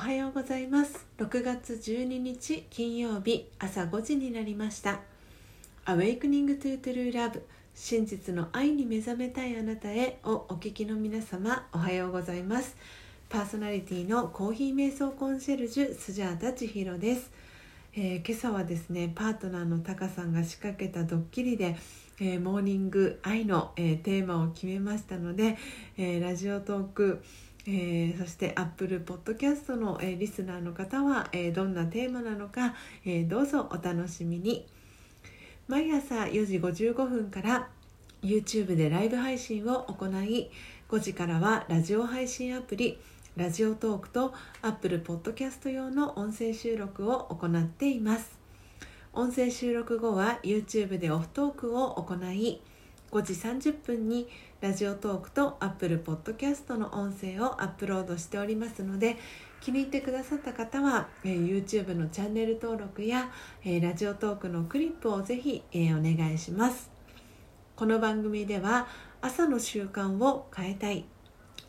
はようございます。6月12日金曜日朝5時になりました。Awakening to True Love 真実の愛に目覚めたいあなたへをお聞きの皆様おはようございます。パーソナリティのコーヒー瞑想コンシェルジュスジャータ千尋です、えー、今朝はですねパートナーのタカさんが仕掛けたドッキリでえー、モーニング愛の、えー、テーマを決めましたので、えー、ラジオトークえー、そしてアップルポッドキャストの、えー、リスナーの方は、えー、どんなテーマなのか、えどうぞお楽しみに。毎朝4時55分から YouTube でライブ配信を行い5時からはラジオ配信アプリラジオトークとアップルポッドキャスト用の音声収録を行っています。音声収録後は YouTube でオフトークを行い5時30分にラジオトークと Apple Podcast の音声をアップロードしておりますので気に入ってくださった方は、えー、YouTube のチャンネル登録や、えー、ラジオトークのクリップをぜひ、えー、お願いします。この番組では朝の習慣を変えたい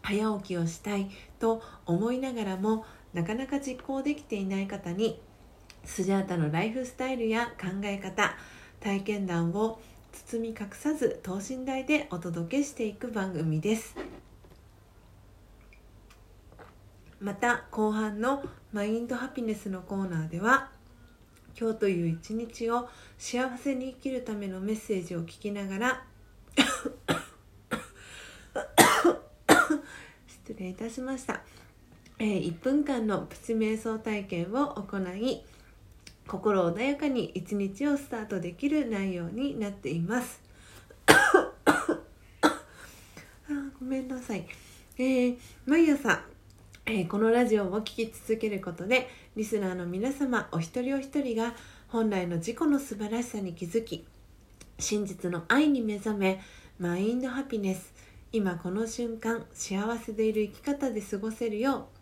早起きをしたいと思いながらもなかなか実行できていない方にスジャータのライフスタイルや考え方体験談を包み隠さず等身大でお届けしていく番組です。また後半のマインドハピネスのコーナーでは今日という一日を幸せに生きるためのメッセージを聞きながら 失礼いたしました、えー、1分間のプチ瞑想体験を行い心穏やかに一日をスタートできる内容になっています。あごめんなさい、えー、毎朝、えー、このラジオを聴き続けることでリスナーの皆様お一人お一人が本来の自己の素晴らしさに気づき真実の愛に目覚めマインドハピネス今この瞬間幸せでいる生き方で過ごせるよう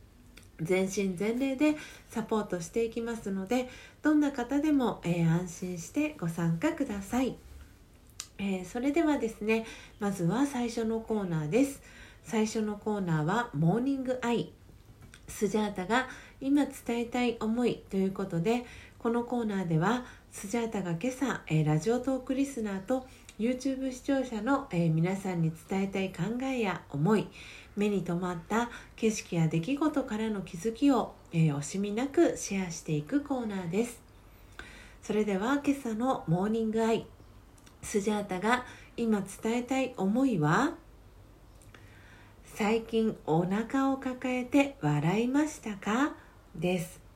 全身全霊でサポートしていきますのでどんな方でも、えー、安心してご参加ください、えー、それではですねまずは最初のコーナーです。最初のコーナーはモーニングアイ。スジャータが今伝えたい思いということでこのコーナーではスジャータが今朝、えー、ラジオトークリスナーと YouTube 視聴者の、え皆さんに伝えたい考えや思い目に留まった景色や出来事からの気づきを、えー、惜しみなくシェアしていくコーナーです。それでは今朝のモーニングアイスジャータが今伝えたい思いは最近お腹を抱えて笑いましたか？です。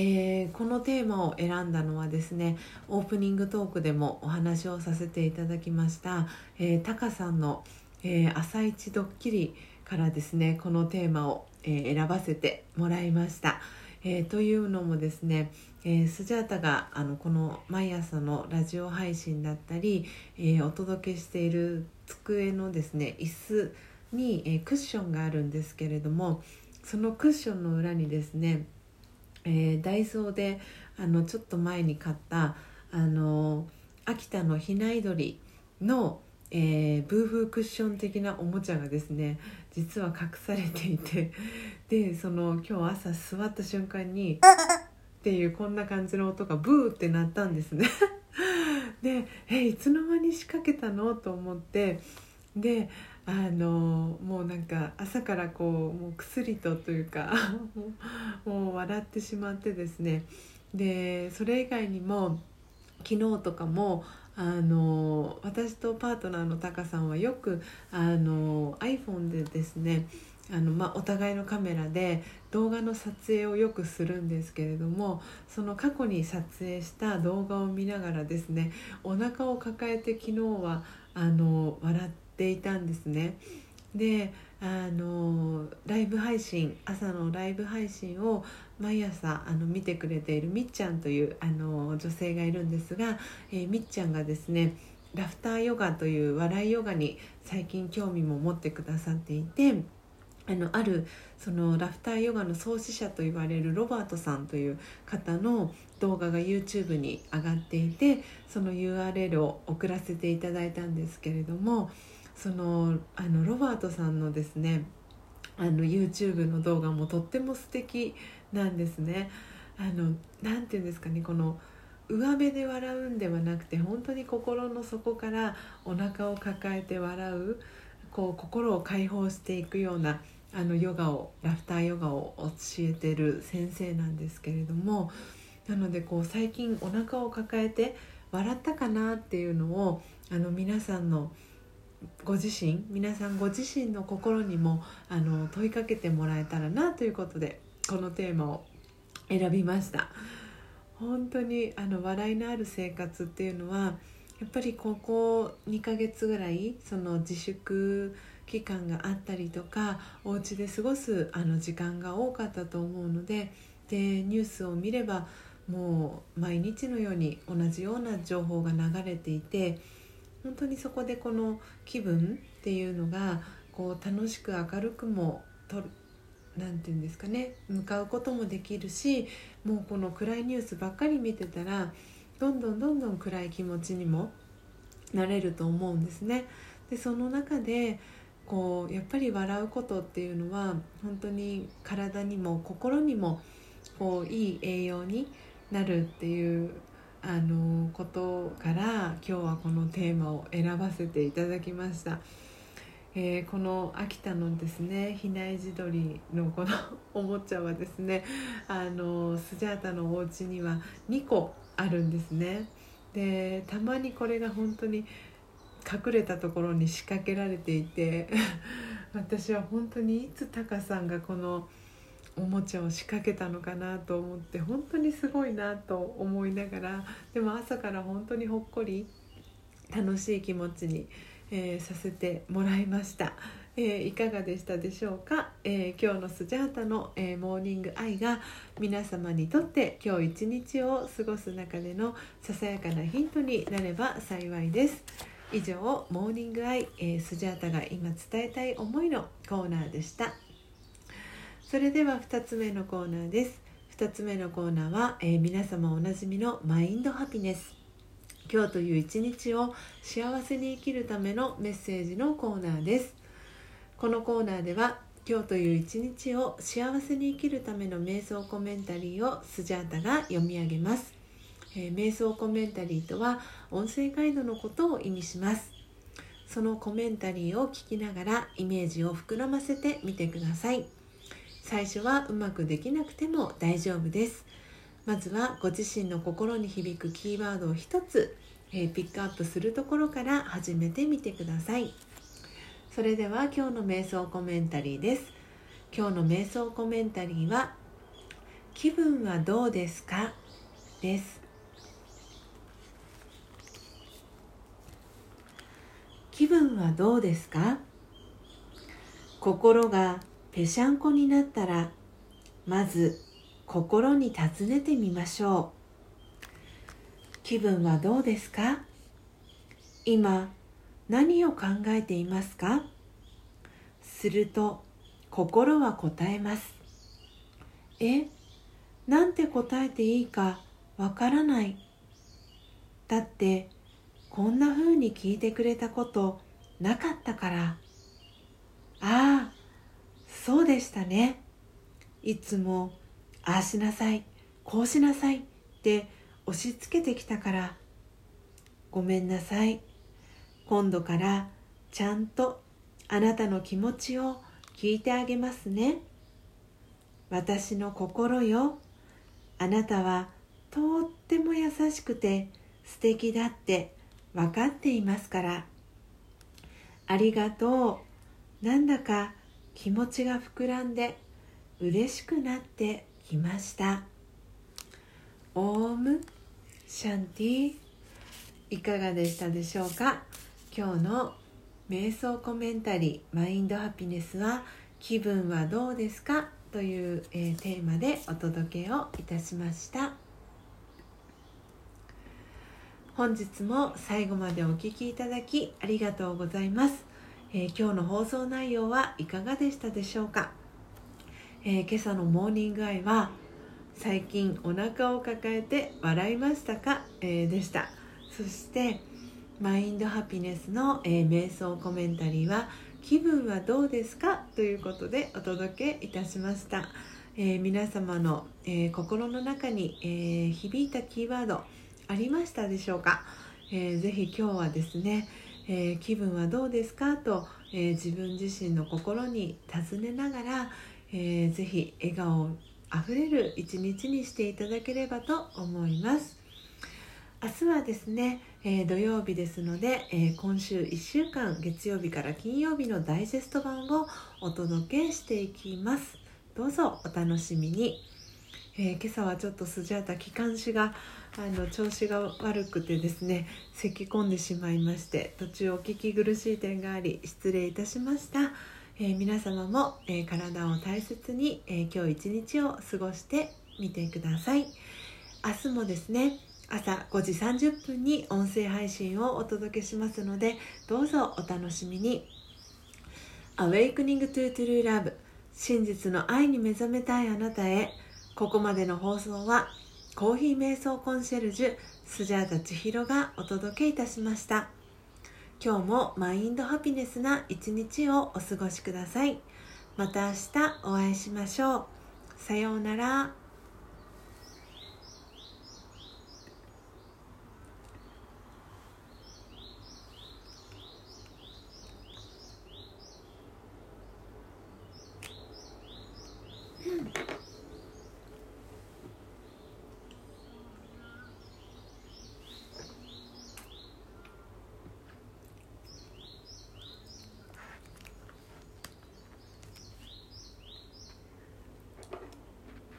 えー、このテーマを選んだのはですねオープニングトークでもお話をさせていただきました、えー、タカさんのえー、朝一ドッキリからですねこのテーマを、え、選ばせてもらいました。え、というのもですね、え、スジャータがあのこの毎朝のラジオ配信だったり、え、お届けしている机のですね椅子に、えクッションがあるんですけれどもそのクッションの裏にですね、えダイソーであのちょっと前に買ったあの秋田のひな鳥のえー、ブーフークッション的なおもちゃがですね実は隠されていてでその今日朝座った瞬間にっていうこんな感じの音がブーって鳴ったんですね。でえいつの間に仕掛けたの？と思ってであのもうなんか朝からこうもう薬とというか もう笑ってしまってですね。でそれ以外にも昨日とかもあの私とパートナーのタカさんはよくあの iPhone でですねあの、まあ、お互いのカメラで動画の撮影をよくするんですけれどもその過去に撮影した動画を見ながらですねお腹を抱えて昨日はあの笑っていたんですね。であのライブ配信朝のライブ配信を毎朝あの見てくれているみっちゃんというあの女性がいるんですが、えー、みっちゃんがですねラフターヨガという笑いヨガに最近興味も持ってくださっていてあのあるそのラフターヨガの創始者と言われるロバートさんという方の動画が YouTube に上がっていてその URL を送らせていただいたんですけれどもそのあのロバートさんのですねあの YouTube の動画もとっても素敵なんですね。あのなんていうんですかねこの上辺で笑うんではなくて本当に心の底からお腹を抱えて笑うこう心を解放していくようなあのヨガをラフターヨガを教えてる先生なんですけれどもなのでこう最近お腹を抱えて笑ったかなっていうのをあの皆さんのご自身皆さんご自身の心にもあの問いかけてもらえたらなということでこのテーマを選びました。本当にあの笑いのある生活っていうのはやっぱりここ2ヶ月ぐらいその自粛期間があったりとかお家で過ごすあの時間が多かったと思うのででニュースを見ればもう毎日のように同じような情報が流れていて本当にそこでこの気分っていうのがこう楽しく明るくもと何て言うんですかね向かうこともできるしもうこの暗いニュースばっかり見てたらどんどんどんどん暗い気持ちにもなれると思うんですね。でその中でこうやっぱり笑うことっていうのは本当に体にも心にもこういい栄養になるっていうあのことから今日はこのテーマを選ばせていただきました。えー、この秋田のですね比内地鶏のこのおもちゃはですねあのスジャータのお家には2個あるんですねでたまにこれが本当に隠れたところに仕掛けられていて 私は本当にいつタカさんがこのおもちゃを仕掛けたのかなと思って本当にすごいなと思いながらでも朝から本当にほっこり楽しい気持ちに、えー、させてもらいました。えー、いかがでしたでしょうか、えー、今日のスジャータの、えー、モーニングアイが皆様にとって今日一日を過ごす中でのささやかなヒントになれば幸いです。以上モーニングアイ、えスジャータが今伝えたい思いのコーナーでした。それでは2つ目のコーナーです。2つ目のコーナーは、えー、皆様おなじみのマインドハピネス。今日という一日を幸せに生きるためのメッセージのコーナーです。このコーナーでは今日という一日を幸せに生きるための瞑想コメンタリーをスジャータが読み上げます、えー、瞑想コメンタリーとは音声ガイドのことを意味します。そのコメンタリーを聞きながらイメージを膨らませてみてください。最初はうまくできなくても大丈夫です。まずはご自身の心に響くキーワードを一つ、えー、ピックアップするところから始めてみてください。それでは今日の瞑想コメンタリーです。今日の瞑想コメンタリーは気分はどうですか？です。気分はどうですか？心がぺしゃんこになったらまず心に尋ねてみましょう。気分はどうですか？今何を考えていますか？すると心は答えます。えなんて答えていいかわからない。だってこんな風に聞いてくれたことなかったから。ああそうでしたね。いつもああしなさいこうしなさいって押し付けてきたからごめんなさい。今度からちゃんとあなたの気持ちを聞いてあげますね。私の心よあなたはとっても優しくて素敵だって分かっていますから。ありがとう。なんだか気持ちが膨らんで嬉しくなってきました。オームシャンティいかがでしたでしょうか？今日の瞑想コメンタリーマインドハピネスは気分はどうですか？という、えー、テーマでお届けをいたしました。本日も最後までお聴きいただきありがとうございます。えー、今日の放送内容はいかがでしたでしょうか、えー、今朝のモーニングアイは最近お腹を抱えて笑いましたか、えー、でした。そしてマインドハピネスの、え瞑想コメンタリーは気分はどうですか？ということでお届けいたしました、え、皆様の、え、心の中に、えー、響いたキーワードありましたでしょうか、えー、ぜひ今日はですね、え気分はどうですか？と、え自分自身の心に尋ねながら、えー、ぜひ笑顔あふれる一日にしていただければと思います。明日はですね、えー、土曜日ですので、えー、今週1週間月曜日から金曜日のダイジェスト版をお届けしていきます。どうぞお楽しみに、え今朝はちょっとスジャータ気管支があの調子が悪くてですね咳き込んでしまいまして途中お聞き苦しい点があり失礼いたしました。えー、皆様も、えー、体を大切に、え、今日一日を過ごしてみてください。明日もですね朝5時30分に音声配信をお届けしますのでどうぞお楽しみに。Awakening to True Love 真実の愛に目覚めたいあなたへ。ここまでの放送はコーヒー瞑想コンシェルジュスジャータ千尋がお届けいたしました今日もマインドハピネスな一日をお過ごしください。また明日お会いしましょう。さようなら。